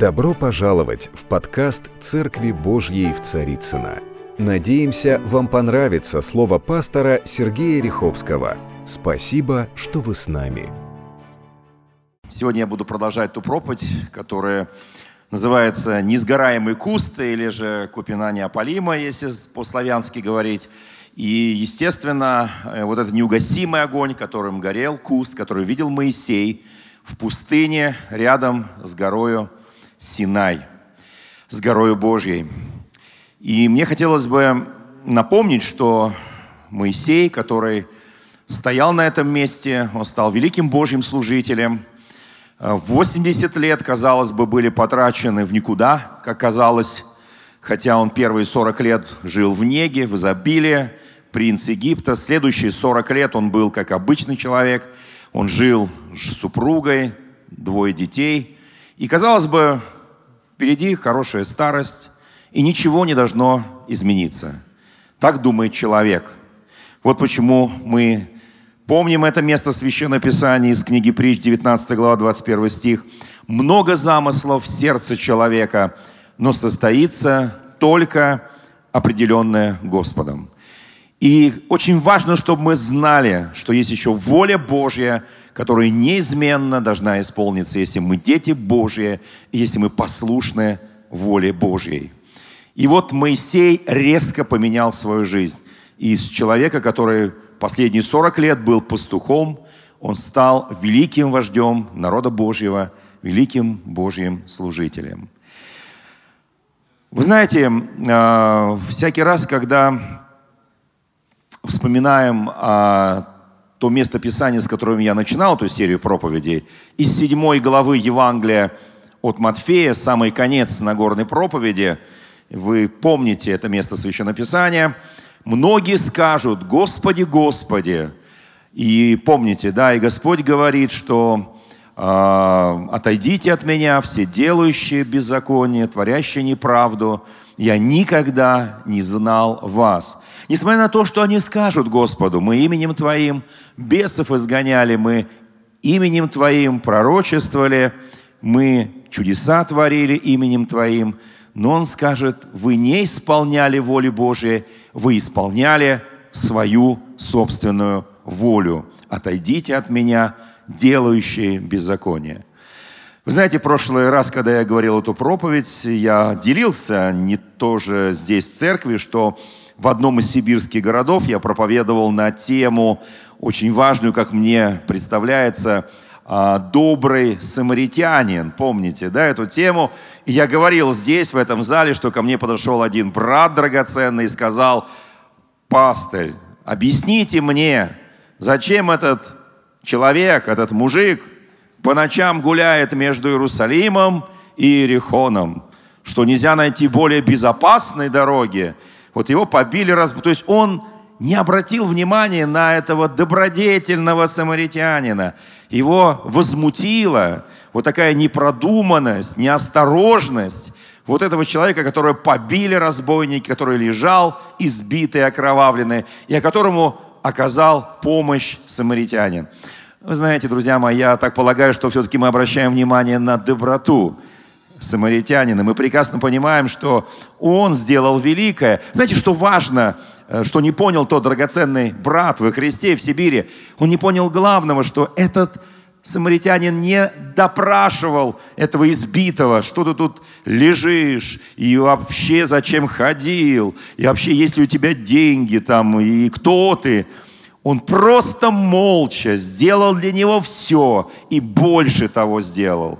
Добро пожаловать в подкаст «Церкви Божьей в Царицыно». Надеемся, вам понравится слово пастора Сергея Риховского. Спасибо, что вы с нами. Сегодня я буду продолжать ту проповедь, которая называется «Несгораемый куст» или же «Купина неопалима», если по-славянски говорить. И, естественно, э, вот этот неугасимый огонь, которым горел куст, который видел Моисей в пустыне рядом с горою Синай, с горою Божьей. И мне хотелось бы напомнить, что Моисей, который стоял на этом месте, он стал великим Божьим служителем. 80 лет, казалось бы, были потрачены в никуда, как казалось, хотя он первые 40 лет жил в неге, в изобилии, принц Египта. Следующие 40 лет он был как обычный человек. Он жил с супругой, двое детей – и, казалось бы, впереди хорошая старость, и ничего не должно измениться. Так думает человек. Вот почему мы помним это место Священного Писания из книги Притч, 19 глава, 21 стих. «Много замыслов в сердце человека, но состоится только определенное Господом». И очень важно, чтобы мы знали, что есть еще воля Божья – которая неизменно должна исполниться, если мы дети Божьи, если мы послушны воле Божьей. И вот Моисей резко поменял свою жизнь. Из человека, который последние 40 лет был пастухом, он стал великим вождем народа Божьего, великим Божьим служителем. Вы знаете, а, всякий раз, когда вспоминаем о то место Писания, с которым я начинал эту серию проповедей, из седьмой главы Евангелия от Матфея, самый конец Нагорной проповеди, вы помните это место Священного Писания, многие скажут, Господи, Господи, и помните, да, и Господь говорит, что э, отойдите от меня, все делающие беззаконие, творящие неправду, я никогда не знал вас. Несмотря на то, что они скажут Господу, мы именем Твоим бесов изгоняли, мы именем Твоим пророчествовали, мы чудеса творили именем Твоим, но Он скажет, вы не исполняли воли Божией, вы исполняли свою собственную волю. Отойдите от меня, делающие беззаконие. Вы знаете, прошлый раз, когда я говорил эту проповедь, я делился не тоже здесь в церкви, что в одном из сибирских городов я проповедовал на тему, очень важную, как мне представляется, а, добрый самаритянин. Помните, да, эту тему? И я говорил здесь, в этом зале, что ко мне подошел один брат драгоценный и сказал, пастырь, объясните мне, зачем этот человек, этот мужик по ночам гуляет между Иерусалимом и Иерихоном, что нельзя найти более безопасной дороги, вот его побили, раз, то есть он не обратил внимания на этого добродетельного самаритянина. Его возмутила вот такая непродуманность, неосторожность вот этого человека, которого побили разбойники, который лежал избитый, окровавленный, и о которому оказал помощь самаритянин. Вы знаете, друзья мои, я так полагаю, что все-таки мы обращаем внимание на доброту самаритянина. Мы прекрасно понимаем, что он сделал великое. Знаете, что важно, э, что не понял тот драгоценный брат во Христе в Сибири? Он не понял главного, что этот самаритянин не допрашивал этого избитого, что ты тут лежишь, и вообще зачем ходил, и вообще есть ли у тебя деньги там, и кто ты. Он просто молча сделал для него все и больше того сделал.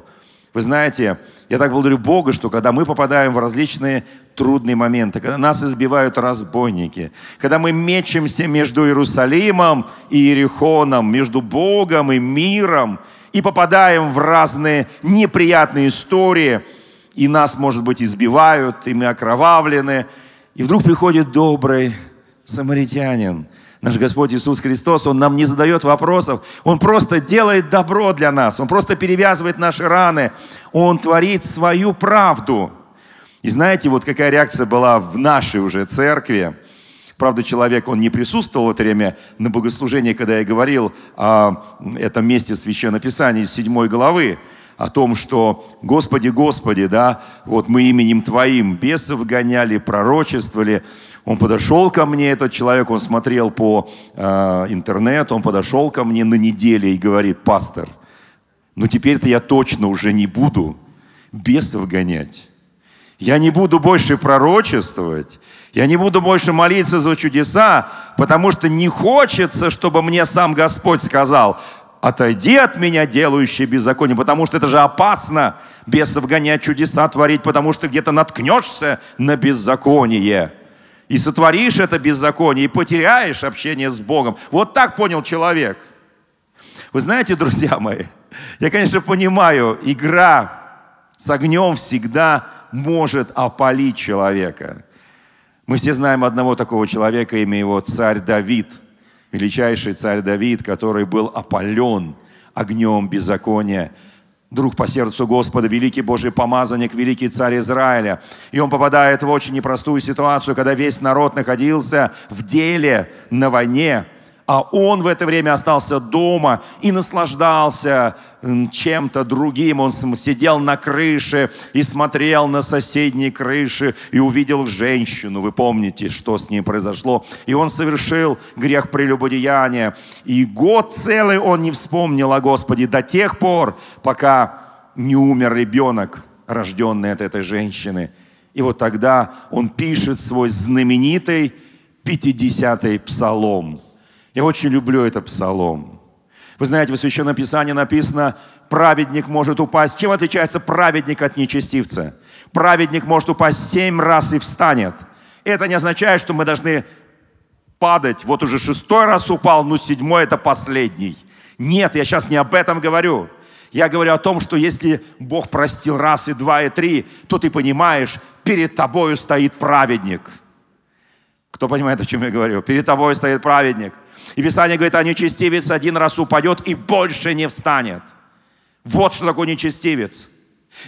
Вы знаете, я так благодарю Бога, что когда мы попадаем в различные трудные моменты, когда нас избивают разбойники, когда мы мечемся между Иерусалимом и Иерихоном, между Богом и миром, и попадаем в разные неприятные истории, и нас, может быть, избивают, и мы окровавлены, и вдруг приходит добрый самаритянин – Наш Господь Иисус Христос, Он нам не задает вопросов, Он просто делает добро для нас, Он просто перевязывает наши раны, Он творит свою правду. И знаете, вот какая реакция была в нашей уже церкви. Правда, человек, он не присутствовал в это время на богослужении, когда я говорил о этом месте Священного Писания из 7 главы. о том, что «Господи, Господи, да, вот мы именем Твоим бесов гоняли, пророчествовали». Он подошел ко мне, этот человек, он смотрел по э, интернету, он подошел ко мне на неделе и говорит, пастор, ну теперь-то я точно уже не буду бесов гонять. Я не буду больше пророчествовать, я не буду больше молиться за чудеса, потому что не хочется, чтобы мне сам Господь сказал, отойди от меня, делающий беззаконие, потому что это же опасно бесов гонять, чудеса творить, потому что где-то наткнешься на беззаконие и сотворишь это беззаконие, и потеряешь общение с Богом. Вот так понял человек. Вы знаете, друзья мои, я, конечно, понимаю, игра с огнем всегда может опалить человека. Мы все знаем одного такого человека, имя его царь Давид – величайший царь Давид, который был опален огнем беззакония, друг по сердцу Господа, великий Божий помазанник, великий царь Израиля. И он попадает в очень непростую ситуацию, когда весь народ находился в деле на войне – а он в это время остался дома и наслаждался чем-то другим. Он сидел на крыше и смотрел на соседние крыши и увидел женщину. Вы помните, что с ним произошло. И он совершил грех прелюбодеяния. И год целый он не вспомнил о Господе до тех пор, пока не умер ребенок, рожденный от этой женщины. И вот тогда он пишет свой знаменитый 50-й псалом – я очень люблю этот псалом. Вы знаете, в Священном Писании написано, праведник может упасть. Чем отличается праведник от нечестивца? Праведник может упасть семь раз и встанет. Это не означает, что мы должны падать. Вот уже шестой раз упал, но седьмой это последний. Нет, я сейчас не об этом говорю. Я говорю о том, что если Бог простил раз и два и три, то ты понимаешь, перед тобою стоит праведник. Кто понимает, о чем я говорю? Перед тобой стоит праведник – и Писание говорит, а нечестивец один раз упадет и больше не встанет. Вот что такое нечестивец.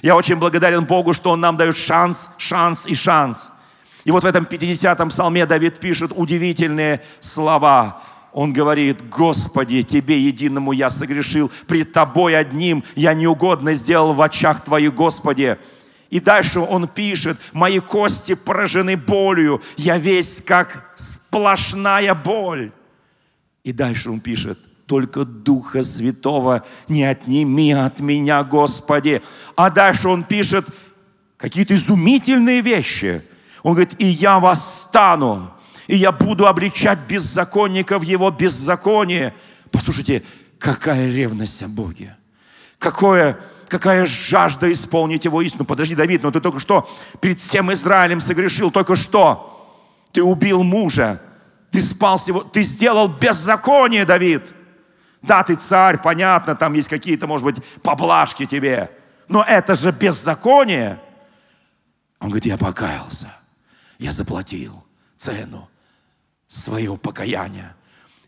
Я очень благодарен Богу, что Он нам дает шанс, шанс и шанс. И вот в этом 50-м псалме Давид пишет удивительные слова. Он говорит, Господи, Тебе единому я согрешил, пред Тобой одним я неугодно сделал в очах Твоих, Господи. И дальше он пишет, мои кости поражены болью, я весь как сплошная боль. И дальше он пишет, только Духа Святого не отними от меня, Господи. А дальше он пишет какие-то изумительные вещи. Он говорит, и я восстану, и я буду обличать беззаконников его беззаконие. Послушайте, какая ревность о Боге. Какое, какая жажда исполнить его истину. Подожди, Давид, но ты только что перед всем Израилем согрешил, только что. Ты убил мужа, ты спал сегодня, ты сделал беззаконие, Давид. Да, ты царь, понятно, там есть какие-то, может быть, поблажки тебе. Но это же беззаконие. Он говорит, я покаялся. Я заплатил цену своего покаяния.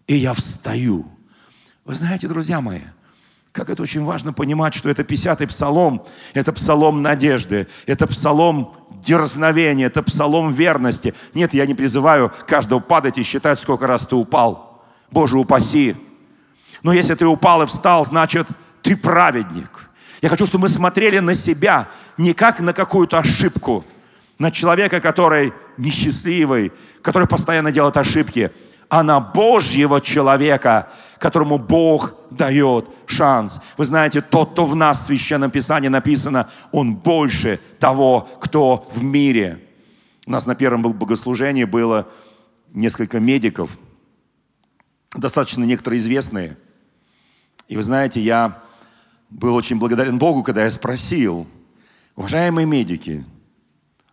И я встаю. Вы знаете, друзья мои, как это очень важно понимать, что это 50-й псалом, это псалом надежды, это псалом дерзновения, это псалом верности. Нет, я не призываю каждого падать и считать, сколько раз ты упал. Боже, упаси. Но если ты упал и встал, значит, ты праведник. Я хочу, чтобы мы смотрели на себя не как на какую-то ошибку, на человека, который несчастливый, который постоянно делает ошибки, а на Божьего человека, которому Бог дает шанс. Вы знаете, тот, кто в нас в Священном Писании написано, он больше того, кто в мире. У нас на первом богослужении было несколько медиков, достаточно некоторые известные. И вы знаете, я был очень благодарен Богу, когда я спросил, уважаемые медики,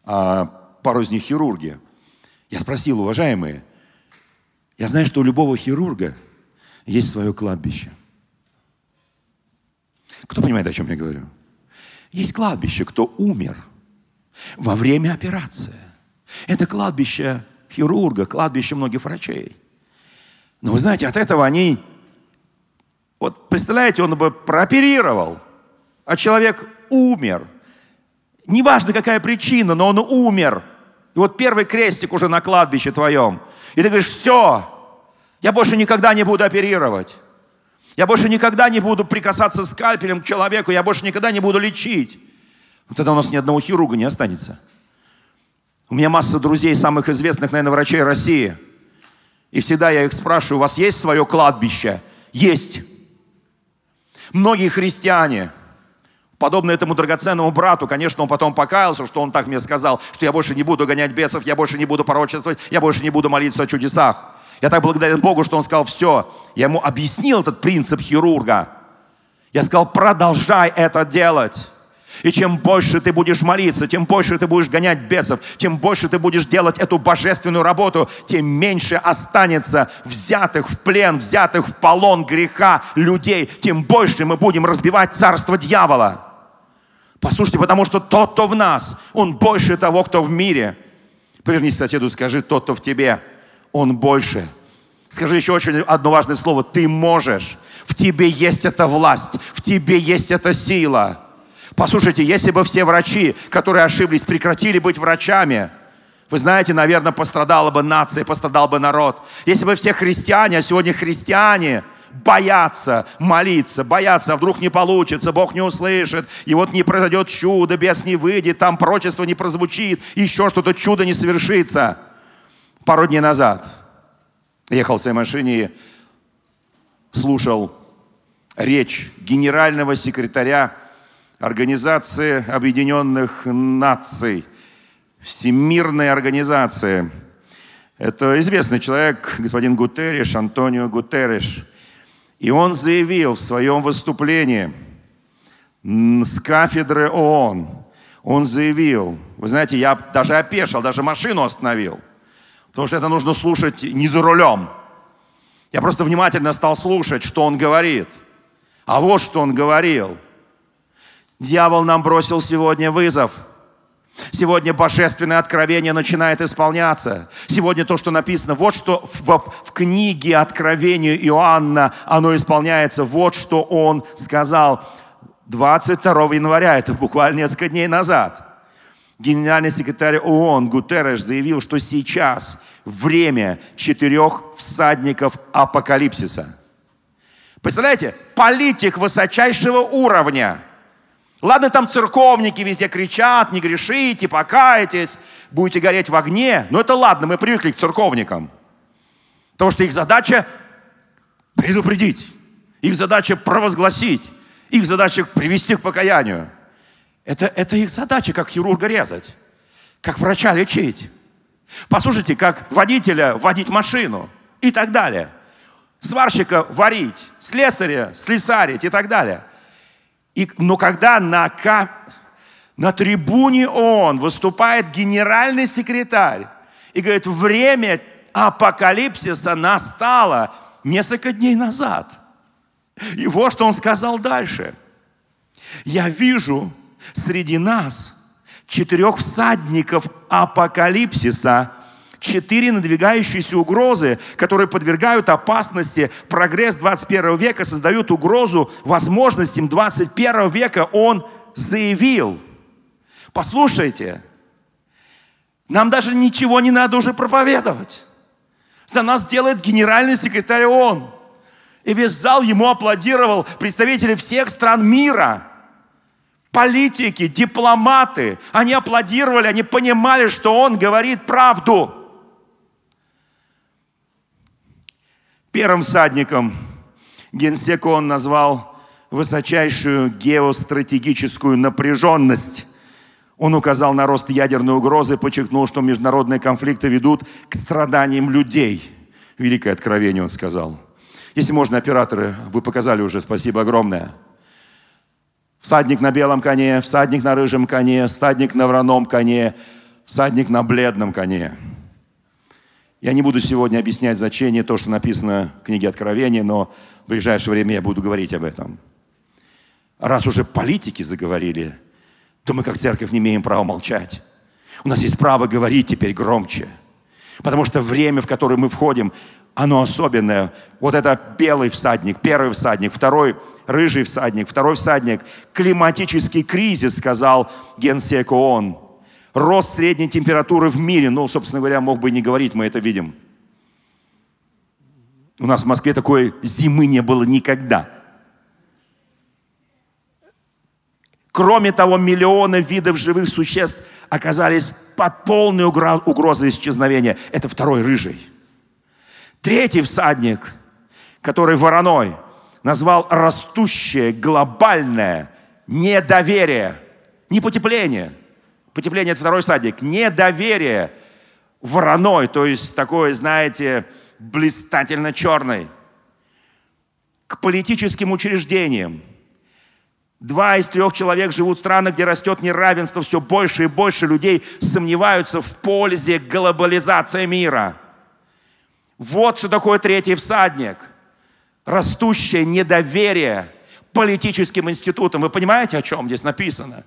а пару из них хирурги, я спросил, уважаемые, я знаю, что у любого хирурга – есть свое кладбище. Кто понимает, о чем я говорю? Есть кладбище, кто умер во время операции. Это кладбище хирурга, кладбище многих врачей. Но вы знаете, от этого они... Вот представляете, он бы прооперировал, а человек умер. Неважно, какая причина, но он умер. И вот первый крестик уже на кладбище твоем. И ты говоришь, все, я больше никогда не буду оперировать. Я больше никогда не буду прикасаться скальпелем к человеку, я больше никогда не буду лечить. Вот тогда у нас ни одного хирурга не останется. У меня масса друзей, самых известных, наверное, врачей России. И всегда я их спрашиваю, у вас есть свое кладбище? Есть. Многие христиане, подобно этому драгоценному брату, конечно, он потом покаялся, что он так мне сказал, что я больше не буду гонять бесов, я больше не буду пророчествовать, я больше не буду молиться о чудесах. Я так благодарен Богу, что он сказал, все. Я ему объяснил этот принцип хирурга. Я сказал, продолжай это делать. И чем больше ты будешь молиться, тем больше ты будешь гонять бесов, тем больше ты будешь делать эту божественную работу, тем меньше останется взятых в плен, взятых в полон греха людей, тем больше мы будем разбивать царство дьявола. Послушайте, потому что тот, кто в нас, он больше того, кто в мире. Повернись соседу, скажи, тот, кто в тебе, он больше. Скажи еще очень одно важное слово. Ты можешь. В тебе есть эта власть, в тебе есть эта сила. Послушайте, если бы все врачи, которые ошиблись, прекратили быть врачами, вы знаете, наверное, пострадала бы нация, пострадал бы народ. Если бы все христиане, а сегодня христиане, боятся молиться, боятся, а вдруг не получится, Бог не услышит, и вот не произойдет чудо, бес не выйдет, там прочество не прозвучит, еще что-то чудо не совершится. Пару дней назад ехал в своей машине слушал речь генерального секретаря Организации Объединенных Наций, Всемирная организация. Это известный человек, господин Гутерриш, Антонио Гутерриш. И он заявил в своем выступлении с кафедры ООН, он заявил, вы знаете, я даже опешил, даже машину остановил, потому что это нужно слушать не за рулем. Я просто внимательно стал слушать, что он говорит. А вот что он говорил – Дьявол нам бросил сегодня вызов. Сегодня божественное откровение начинает исполняться. Сегодня то, что написано, вот что в, в книге Откровения Иоанна, оно исполняется. Вот что он сказал 22 января, это буквально несколько дней назад. Генеральный секретарь ООН Гутерреш заявил, что сейчас время четырех всадников апокалипсиса. Представляете, политик высочайшего уровня – Ладно, там церковники везде кричат, не грешите, покайтесь, будете гореть в огне. Но это ладно, мы привыкли к церковникам. Потому что их задача предупредить, их задача провозгласить, их задача привести к покаянию. Это, это их задача, как хирурга резать, как врача лечить. Послушайте, как водителя водить машину и так далее. Сварщика варить, слесаря слесарить и так далее. И, но когда на, на трибуне ООН выступает генеральный секретарь и говорит, время апокалипсиса настало несколько дней назад. И вот что он сказал дальше. Я вижу среди нас четырех всадников апокалипсиса, четыре надвигающиеся угрозы, которые подвергают опасности прогресс 21 века, создают угрозу возможностям 21 века, он заявил. Послушайте, нам даже ничего не надо уже проповедовать. За нас делает генеральный секретарь ООН. И весь зал ему аплодировал представители всех стран мира. Политики, дипломаты, они аплодировали, они понимали, что он говорит правду. Первым всадником генсека он назвал высочайшую геостратегическую напряженность. Он указал на рост ядерной угрозы, подчеркнул, что международные конфликты ведут к страданиям людей. Великое откровение, он сказал. Если можно, операторы, вы показали уже, спасибо огромное. Всадник на белом коне, всадник на рыжем коне, всадник на враном коне, всадник на бледном коне. Я не буду сегодня объяснять значение то, что написано в книге Откровения, но в ближайшее время я буду говорить об этом. Раз уже политики заговорили, то мы как церковь не имеем права молчать. У нас есть право говорить теперь громче. Потому что время, в которое мы входим, оно особенное. Вот это белый всадник, первый всадник, второй рыжий всадник, второй всадник. Климатический кризис, сказал генсек ООН рост средней температуры в мире, ну, собственно говоря, мог бы и не говорить, мы это видим. У нас в Москве такой зимы не было никогда. Кроме того, миллионы видов живых существ оказались под полной угрозой исчезновения. Это второй рыжий. Третий всадник, который вороной назвал растущее глобальное недоверие, не потепление. Потепление – это второй всадник. Недоверие вороной, то есть такой, знаете, блистательно черный. К политическим учреждениям – Два из трех человек живут в странах, где растет неравенство, все больше и больше людей сомневаются в пользе глобализации мира. Вот что такое третий всадник. Растущее недоверие политическим институтам. Вы понимаете, о чем здесь написано?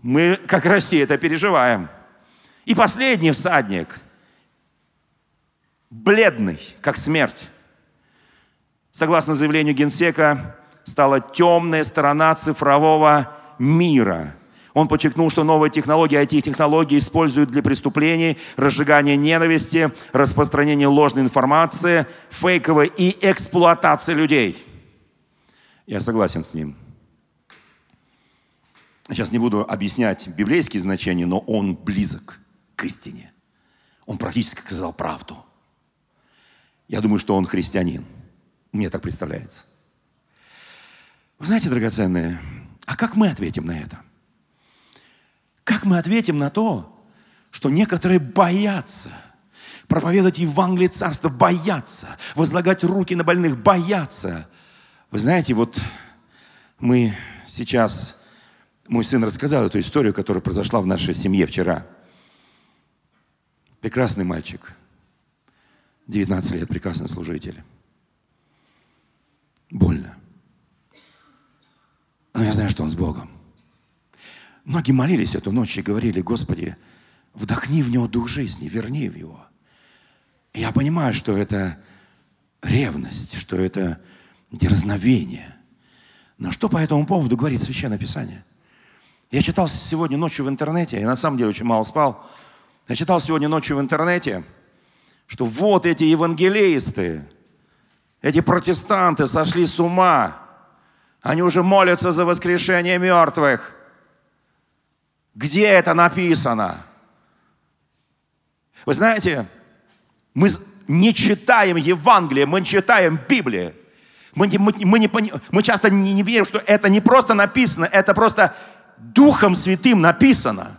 Мы, как Россия, это переживаем. И последний всадник, бледный, как смерть. Согласно заявлению Генсека, стала темная сторона цифрового мира. Он подчеркнул, что новые технологии, IT-технологии используют для преступлений, разжигания ненависти, распространения ложной информации, фейковой и эксплуатации людей. Я согласен с ним. Сейчас не буду объяснять библейские значения, но он близок к истине. Он практически сказал правду. Я думаю, что он христианин. Мне так представляется. Вы знаете, драгоценные, а как мы ответим на это? Как мы ответим на то, что некоторые боятся проповедовать Евангелие Царства, боятся возлагать руки на больных, боятся. Вы знаете, вот мы сейчас, мой сын рассказал эту историю, которая произошла в нашей семье вчера. Прекрасный мальчик, 19 лет, прекрасный служитель. Больно. Но я знаю, что он с Богом. Многие молились эту ночь и говорили, Господи, вдохни в него дух жизни, верни в его. Я понимаю, что это ревность, что это дерзновение. Но что по этому поводу говорит Священное Писание? Я читал сегодня ночью в интернете, я на самом деле очень мало спал. Я читал сегодня ночью в интернете, что вот эти евангелисты, эти протестанты сошли с ума, они уже молятся за воскрешение мертвых. Где это написано? Вы знаете, мы не читаем Евангелие, мы читаем Библию. Мы, мы, мы, не, мы часто не, не верим, что это не просто написано, это просто Духом Святым написано.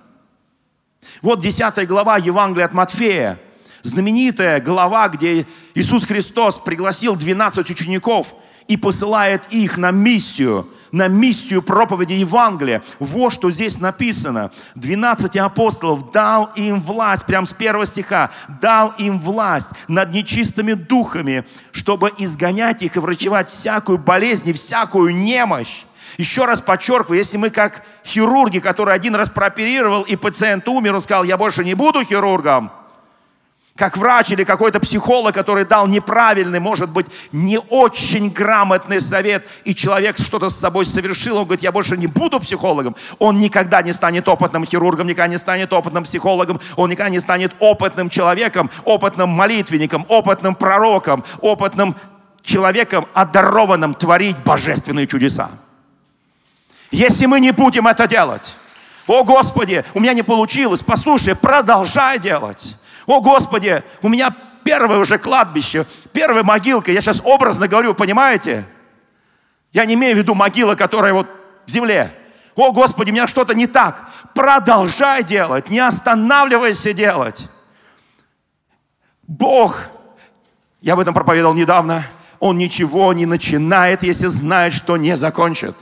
Вот 10 глава Евангелия от Матфея, знаменитая глава, где Иисус Христос пригласил 12 учеников – и посылает их на миссию, на миссию проповеди Евангелия. Вот что здесь написано. 12 апостолов дал им власть, прям с первого стиха, дал им власть над нечистыми духами, чтобы изгонять их и врачевать всякую болезнь и всякую немощь. Еще раз подчеркиваю, если мы как хирурги, который один раз прооперировал, и пациент умер, он сказал, я больше не буду хирургом, как врач или какой-то психолог, который дал неправильный, может быть, не очень грамотный совет, и человек что-то с собой совершил, он говорит, я больше не буду психологом, он никогда не станет опытным хирургом, никогда не станет опытным психологом, он никогда не станет опытным человеком, опытным молитвенником, опытным пророком, опытным человеком, одарованным творить божественные чудеса. Если мы не будем это делать, о Господи, у меня не получилось, послушай, продолжай делать. О, Господи, у меня первое уже кладбище, первая могилка. Я сейчас образно говорю, понимаете? Я не имею в виду могила, которая вот в земле. О, Господи, у меня что-то не так. Продолжай делать, не останавливайся делать. Бог, я об этом проповедовал недавно, Он ничего не начинает, если знает, что не закончит.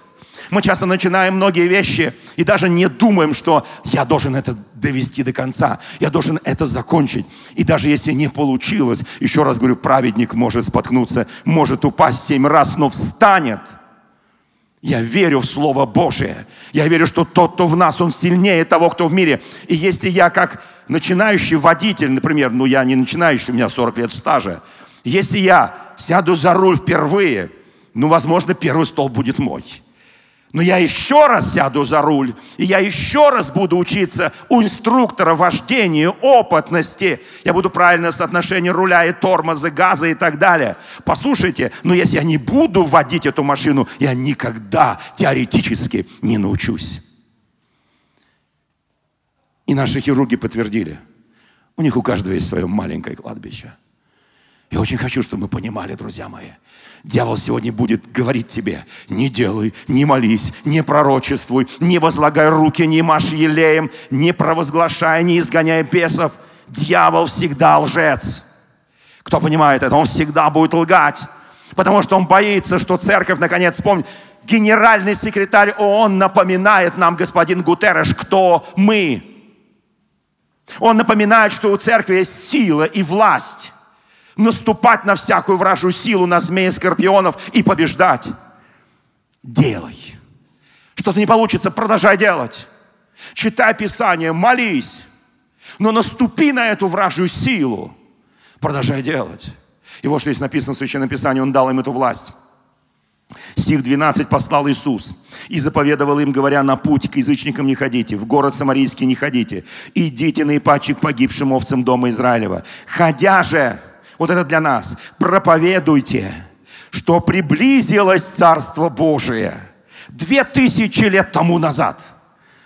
Мы часто начинаем многие вещи и даже не думаем, что я должен это довести до конца, я должен это закончить. И даже если не получилось, еще раз говорю, праведник может споткнуться, может упасть семь раз, но встанет. Я верю в Слово Божие. Я верю, что тот, кто в нас, он сильнее того, кто в мире. И если я как начинающий водитель, например, ну я не начинающий, у меня 40 лет стажа, если я сяду за руль впервые, ну, возможно, первый стол будет мой. Но я еще раз сяду за руль, и я еще раз буду учиться у инструктора вождению, опытности. Я буду правильное соотношение руля и тормоза, газа и так далее. Послушайте, но если я не буду водить эту машину, я никогда теоретически не научусь. И наши хирурги подтвердили. У них у каждого есть свое маленькое кладбище. Я очень хочу, чтобы мы понимали, друзья мои – Дьявол сегодня будет говорить тебе, не делай, не молись, не пророчествуй, не возлагай руки, не машь елеем, не провозглашай, не изгоняй бесов. Дьявол всегда лжец. Кто понимает это, он всегда будет лгать, потому что он боится, что церковь наконец вспомнит. Генеральный секретарь ООН напоминает нам, господин Гутерреш, кто мы. Он напоминает, что у церкви есть сила и власть наступать на всякую вражью силу, на змеи, скорпионов и побеждать. Делай. Что-то не получится, продолжай делать. Читай Писание, молись. Но наступи на эту вражью силу. Продолжай делать. И вот что здесь написано в Священном Писании, Он дал им эту власть. Стих 12 послал Иисус и заповедовал им, говоря, на путь к язычникам не ходите, в город Самарийский не ходите, идите на ипачи погибшим овцам дома Израилева. Ходя же, вот это для нас. Проповедуйте, что приблизилось Царство Божие. Две тысячи лет тому назад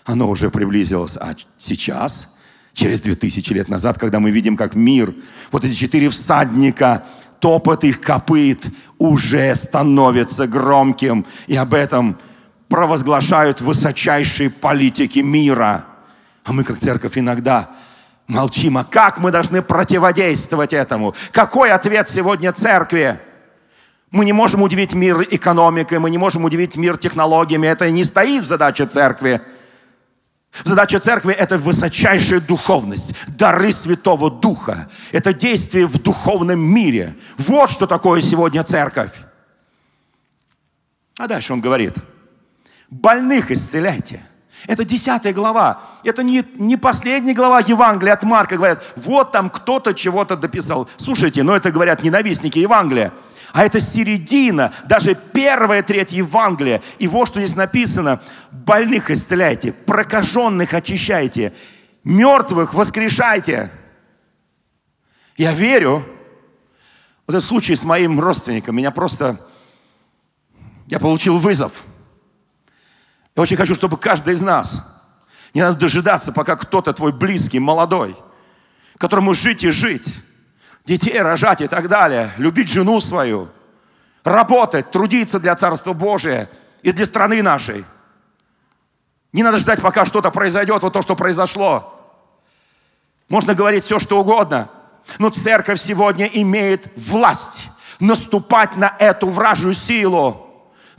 оно уже приблизилось. А сейчас, через две тысячи лет назад, когда мы видим, как мир, вот эти четыре всадника, топот их копыт уже становится громким. И об этом провозглашают высочайшие политики мира. А мы, как церковь, иногда молчим. А как мы должны противодействовать этому? Какой ответ сегодня церкви? Мы не можем удивить мир экономикой, мы не можем удивить мир технологиями. Это не стоит в задаче церкви. Задача церкви – это высочайшая духовность, дары Святого Духа. Это действие в духовном мире. Вот что такое сегодня церковь. А дальше он говорит, больных исцеляйте – это десятая глава. Это не, не последняя глава Евангелия от Марка. Говорят, вот там кто-то чего-то дописал. Слушайте, но это говорят ненавистники Евангелия. А это середина, даже первая треть Евангелия. И вот что здесь написано. Больных исцеляйте, прокаженных очищайте, мертвых воскрешайте. Я верю, вот этот случай с моим родственником, меня просто... Я получил вызов – я очень хочу, чтобы каждый из нас, не надо дожидаться, пока кто-то твой близкий, молодой, которому жить и жить, детей рожать и так далее, любить жену свою, работать, трудиться для Царства Божия и для страны нашей. Не надо ждать, пока что-то произойдет, вот то, что произошло. Можно говорить все, что угодно, но церковь сегодня имеет власть наступать на эту вражью силу.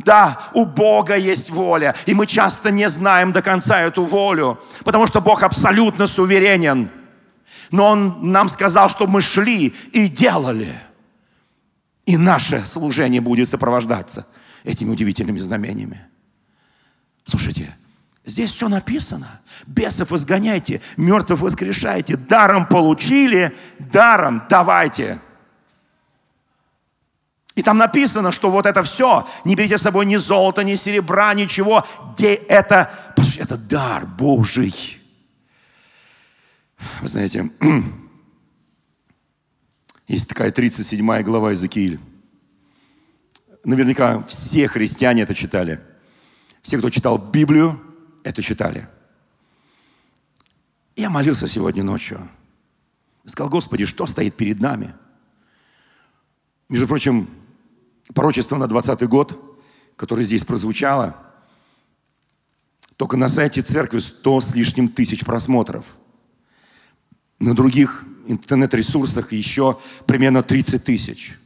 Да, у Бога есть воля, и мы часто не знаем до конца эту волю, потому что Бог абсолютно суверенен. Но Он нам сказал, что мы шли и делали. И наше служение будет сопровождаться этими удивительными знамениями. Слушайте, здесь все написано. Бесов изгоняйте, мертвых воскрешайте, даром получили, даром давайте. И там написано, что вот это все, не берите с собой ни золота, ни серебра, ничего, где это, это дар Божий. Вы знаете, есть такая 37 глава Иезекииль. Наверняка все христиане это читали. Все, кто читал Библию, это читали. Я молился сегодня ночью. Сказал, Господи, что стоит перед нами? Между прочим, пророчество на 20 год, которое здесь прозвучало, только на сайте церкви 100 с лишним тысяч просмотров. На других интернет-ресурсах еще примерно 30 тысяч.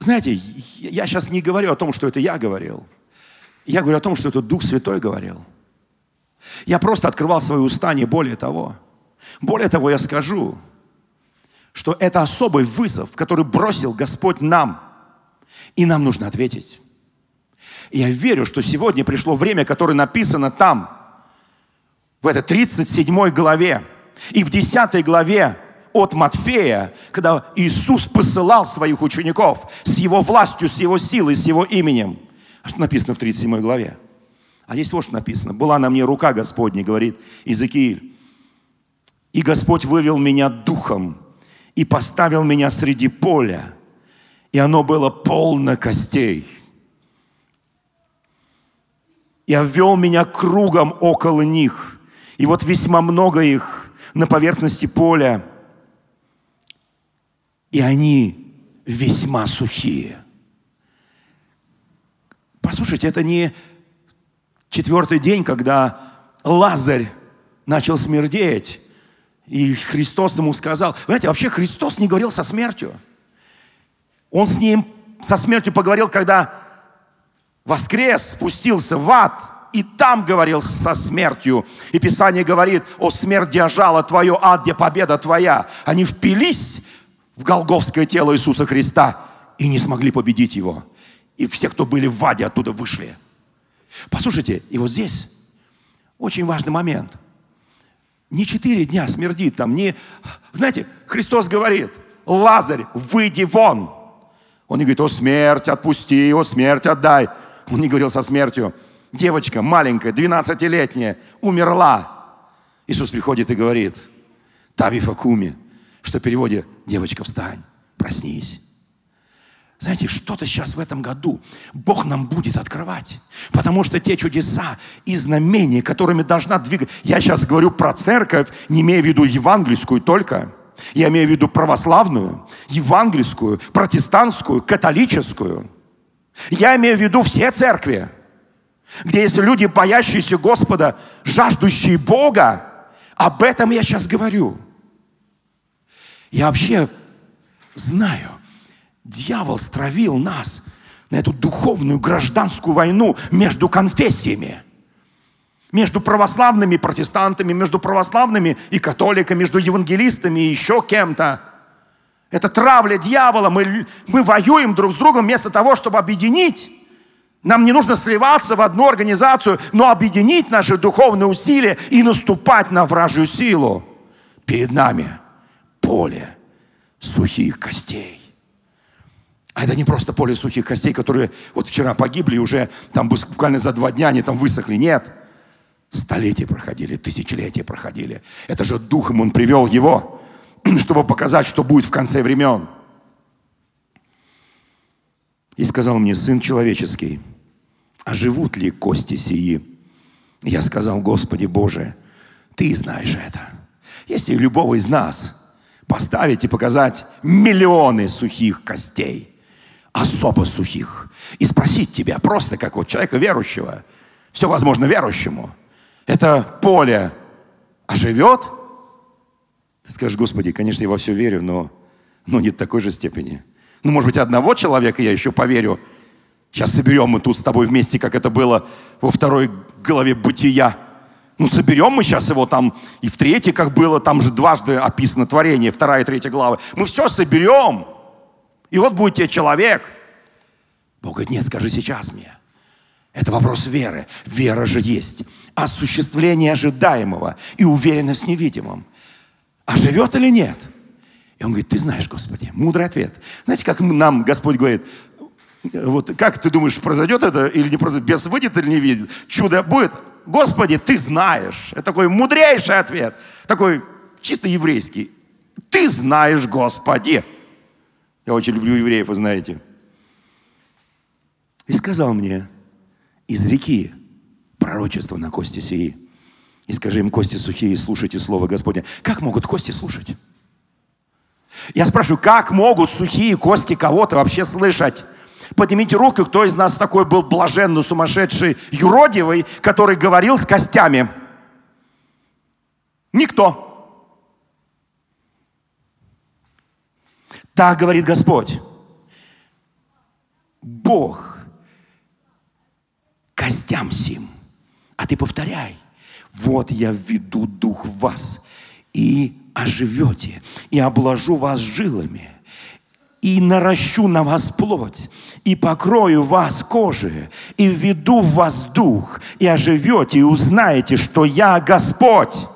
Знаете, я сейчас не говорю о том, что это я говорил. Я говорю о том, что это Дух Святой говорил. Я просто открывал свои уста, не более того. Более того, я скажу, что это особый вызов, который бросил Господь нам – и нам нужно ответить. Я верю, что сегодня пришло время, которое написано там, в этой 37 главе. И в 10 главе от Матфея, когда Иисус посылал своих учеников с Его властью, с Его силой, с Его именем. А что написано в 37 главе? А здесь вот что написано. «Была на мне рука Господня», говорит Иезекииль. «И Господь вывел меня духом и поставил меня среди поля, и оно было полно костей. И обвел меня кругом около них, и вот весьма много их на поверхности поля, и они весьма сухие». Послушайте, это не четвертый день, когда Лазарь начал смердеть, и Христос ему сказал, знаете, вообще Христос не говорил со смертью. Он с ним со смертью поговорил, когда воскрес, спустился в ад, и там говорил со смертью. И Писание говорит, о смерть, где жало твое, ад, где победа твоя. Они впились в голговское тело Иисуса Христа и не смогли победить его. И все, кто были в аде, оттуда вышли. Послушайте, и вот здесь очень важный момент. Не четыре дня смердит там, не... Знаете, Христос говорит, Лазарь, выйди вон. Он не говорит, о смерть, отпусти, о смерть, отдай. Он не говорил со смертью. Девочка маленькая, 12-летняя, умерла. Иисус приходит и говорит, Тавифа Куми, что в переводе «девочка, встань, проснись». Знаете, что-то сейчас в этом году Бог нам будет открывать. Потому что те чудеса и знамения, которыми должна двигать... Я сейчас говорю про церковь, не имея в виду евангельскую только. Я имею в виду православную, евангельскую, протестантскую, католическую. Я имею в виду все церкви, где есть люди, боящиеся Господа, жаждущие Бога. Об этом я сейчас говорю. Я вообще знаю, Дьявол стравил нас на эту духовную гражданскую войну между конфессиями. Между православными протестантами, между православными и католиками, между евангелистами и еще кем-то. Это травля дьявола. Мы, мы воюем друг с другом вместо того, чтобы объединить. Нам не нужно сливаться в одну организацию, но объединить наши духовные усилия и наступать на вражью силу. Перед нами поле сухих костей. А это не просто поле сухих костей, которые вот вчера погибли, уже там буквально за два дня они там высохли. Нет. Столетия проходили, тысячелетия проходили. Это же духом он привел его, чтобы показать, что будет в конце времен. И сказал мне, сын человеческий, а живут ли кости сии? Я сказал, Господи Боже, Ты знаешь это. Если любого из нас поставить и показать миллионы сухих костей, особо сухих. И спросить тебя, просто как вот человека верующего, все возможно верующему, это поле оживет? Ты скажешь, Господи, конечно, я во все верю, но, но не в такой же степени. Ну, может быть, одного человека я еще поверю. Сейчас соберем мы тут с тобой вместе, как это было во второй главе Бытия. Ну, соберем мы сейчас его там, и в третьей, как было, там же дважды описано творение, вторая и третья глава. Мы все соберем. И вот будет тебе человек. Бог говорит, нет, скажи сейчас мне. Это вопрос веры. Вера же есть. Осуществление ожидаемого и уверенность в невидимом. А живет или нет? И он говорит, ты знаешь, Господи. Мудрый ответ. Знаете, как нам Господь говорит, вот как ты думаешь, произойдет это или не произойдет? Бес выйдет или не видит? Чудо будет? Господи, ты знаешь. Это такой мудрейший ответ. Такой чисто еврейский. Ты знаешь, Господи. Я очень люблю евреев, вы знаете. И сказал мне, из реки пророчество на кости сии. И скажи им, кости сухие, слушайте слово Господня. Как могут кости слушать? Я спрашиваю, как могут сухие кости кого-то вообще слышать? Поднимите руку, кто из нас такой был блаженный, сумасшедший, юродивый, который говорил с костями? Никто. Так говорит Господь. Бог костям сим. А ты повторяй. Вот я введу дух в вас, и оживете, и обложу вас жилами, и наращу на вас плоть, и покрою вас кожей, и введу в вас дух, и оживете, и узнаете, что я Господь.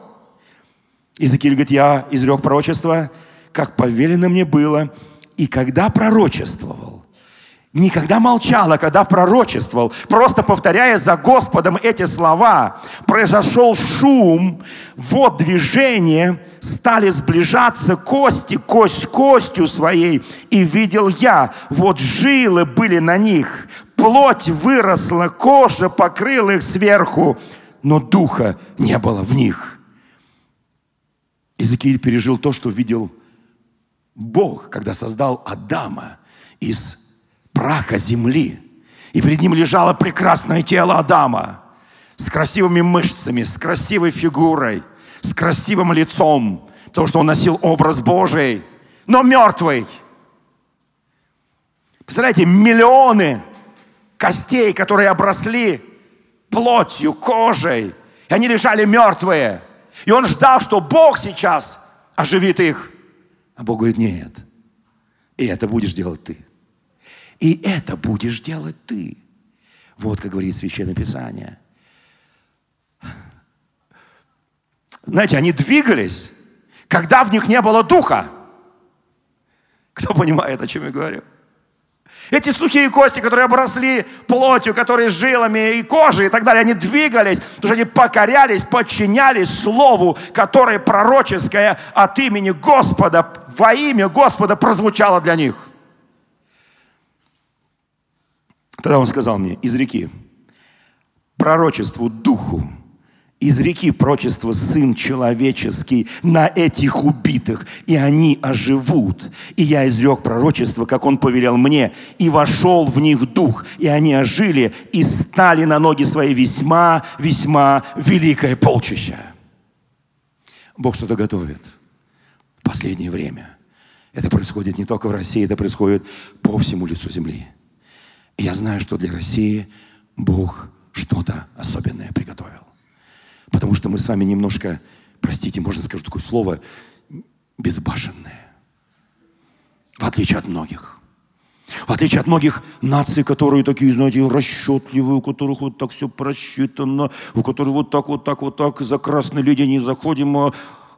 Иезекииль говорит, я изрек пророчество – как повелено мне было, и когда пророчествовал, никогда молчал, а когда пророчествовал, просто повторяя за Господом эти слова, произошел шум, вот движение, стали сближаться кости, кость костью своей, и видел я, вот жилы были на них, плоть выросла, кожа покрыла их сверху, но духа не было в них. Иезекииль пережил то, что видел Бог, когда создал Адама из праха земли. И перед ним лежало прекрасное тело Адама с красивыми мышцами, с красивой фигурой, с красивым лицом, потому что он носил образ Божий, но мертвый. Представляете, миллионы костей, которые обросли плотью, кожей, и они лежали мертвые. И он ждал, что Бог сейчас оживит их. А Бог говорит, нет. И это будешь делать ты. И это будешь делать ты. Вот как говорит Священное Писание. Знаете, они двигались, когда в них не было духа. Кто понимает, о чем я говорю? Эти сухие кости, которые обросли плотью, которые жилами и кожей и так далее, они двигались, потому что они покорялись, подчинялись Слову, которое пророческое от имени Господа, во имя Господа прозвучало для них. Тогда он сказал мне, из реки, пророчеству духу, из реки прочество Сын Человеческий на этих убитых, и они оживут. И я изрек пророчество, как Он повелел мне, и вошел в них дух, и они ожили, и стали на ноги свои весьма, весьма великое полчище. Бог что-то готовит в последнее время. Это происходит не только в России, это происходит по всему лицу земли. И я знаю, что для России Бог что-то особенное приготовил. Потому что мы с вами немножко, простите, можно сказать такое слово, безбашенные. В отличие от многих. В отличие от многих наций, которые такие, знаете, расчетливые, у которых вот так все просчитано, у которых вот так, вот так, вот так, за красной линии не заходим, а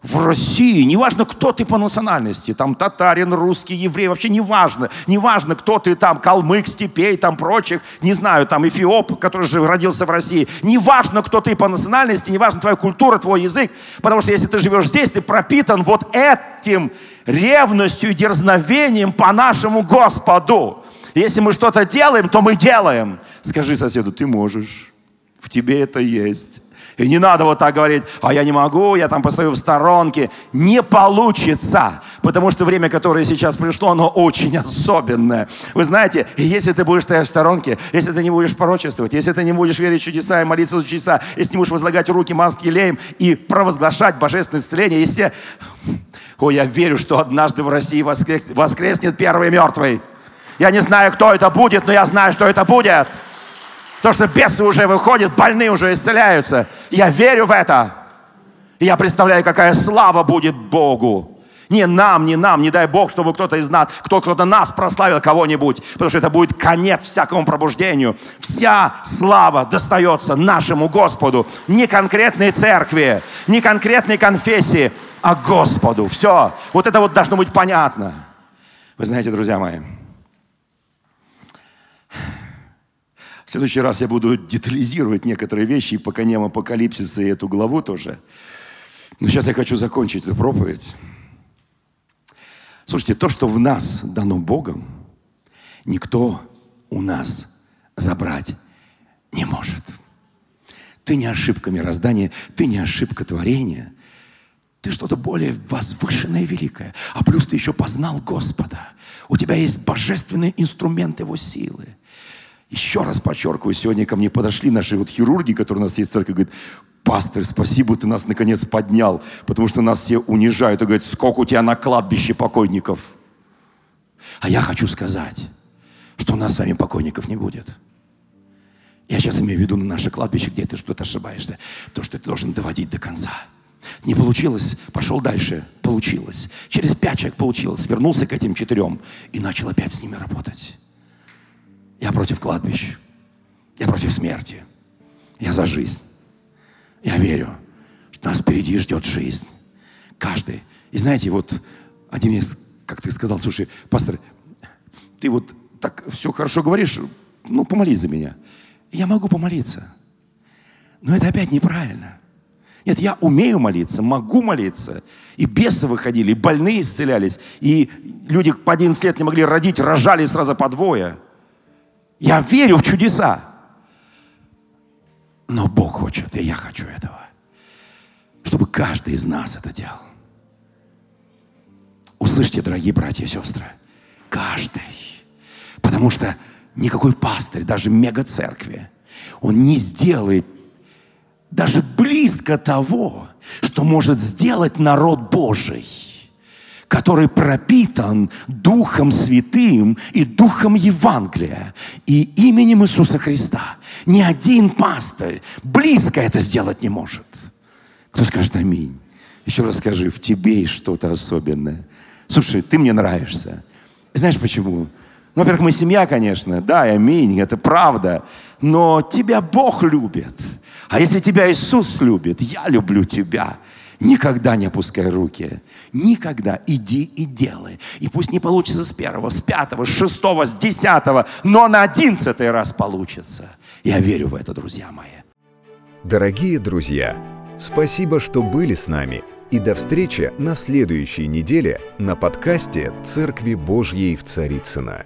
в России, неважно, кто ты по национальности, там татарин, русский, еврей, вообще неважно, неважно, кто ты там, калмык, степей, там прочих, не знаю, там эфиоп, который же родился в России, неважно, кто ты по национальности, неважно твоя культура, твой язык, потому что если ты живешь здесь, ты пропитан вот этим ревностью и дерзновением по нашему Господу. Если мы что-то делаем, то мы делаем. Скажи соседу, ты можешь, в тебе это есть. И не надо вот так говорить, а я не могу, я там постою в сторонке. Не получится, потому что время, которое сейчас пришло, оно очень особенное. Вы знаете, если ты будешь стоять в сторонке, если ты не будешь пророчествовать, если ты не будешь верить в чудеса и молиться за чудеса, если не будешь возлагать руки маски леем и провозглашать божественное исцеление, если... Ой, я верю, что однажды в России воскреснет первый мертвый. Я не знаю, кто это будет, но я знаю, что это будет. То, что бесы уже выходят, больные уже исцеляются. Я верю в это. И я представляю, какая слава будет Богу. Не нам, не нам, не дай Бог, чтобы кто-то из нас, кто кто-то нас прославил кого-нибудь, потому что это будет конец всякому пробуждению. Вся слава достается нашему Господу, не конкретной церкви, не конкретной конфессии, а Господу. Все. Вот это вот должно быть понятно. Вы знаете, друзья мои, следующий раз я буду детализировать некоторые вещи и по коням апокалипсиса и эту главу тоже. Но сейчас я хочу закончить эту проповедь. Слушайте, то, что в нас дано Богом, никто у нас забрать не может. Ты не ошибка мироздания, ты не ошибка творения. Ты что-то более возвышенное и великое. А плюс ты еще познал Господа. У тебя есть божественный инструмент Его силы. Еще раз подчеркиваю, сегодня ко мне подошли наши вот хирурги, которые у нас есть в церкви, говорят, пастор, спасибо, ты нас наконец поднял, потому что нас все унижают и говорят, сколько у тебя на кладбище покойников. А я хочу сказать, что у нас с вами покойников не будет. Я сейчас имею в виду на наше кладбище, где ты что-то ошибаешься. То, что ты должен доводить до конца. Не получилось, пошел дальше, получилось. Через пять человек получилось, вернулся к этим четырем и начал опять с ними работать. Я против кладбищ. Я против смерти. Я за жизнь. Я верю, что нас впереди ждет жизнь. Каждый. И знаете, вот один из, как ты сказал, слушай, пастор, ты вот так все хорошо говоришь, ну, помолись за меня. Я могу помолиться. Но это опять неправильно. Нет, я умею молиться, могу молиться. И бесы выходили, и больные исцелялись, и люди по 11 лет не могли родить, рожали сразу по двое. Я верю в чудеса. Но Бог хочет, и я хочу этого. Чтобы каждый из нас это делал. Услышьте, дорогие братья и сестры, каждый. Потому что никакой пастырь, даже мега-церкви, он не сделает даже близко того, что может сделать народ Божий, который пропитан Духом Святым и Духом Евангелия и именем Иисуса Христа. Ни один пастырь близко это сделать не может. Кто скажет аминь? Еще раз скажи, в тебе есть что-то особенное. Слушай, ты мне нравишься. Знаешь почему? Ну, во-первых, мы семья, конечно, да, аминь, это правда. Но тебя Бог любит. А если тебя Иисус любит, я люблю тебя. Никогда не опускай руки. Никогда иди и делай. И пусть не получится с первого, с пятого, с шестого, с десятого, но на одиннадцатый раз получится. Я верю в это, друзья мои. Дорогие друзья, спасибо, что были с нами. И до встречи на следующей неделе на подкасте «Церкви Божьей в Царицына.